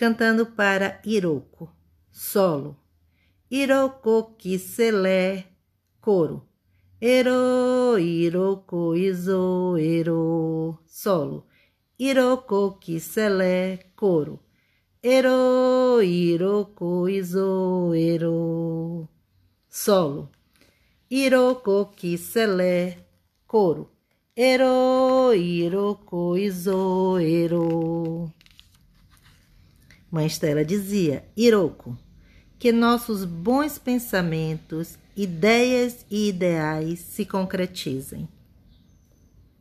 cantando para Iroko. Solo. Iroko Kiselé, coro. Ero, Iroko, Izo, Ero. Solo. Iroko Kiselé, coro. Ero, Iroko, Izo, Ero. Solo. Iroko Kiselé, coro. Ero, Iroko, Izo, Ero. Mãe Estela dizia, Iroko, que nossos bons pensamentos, ideias e ideais se concretizem.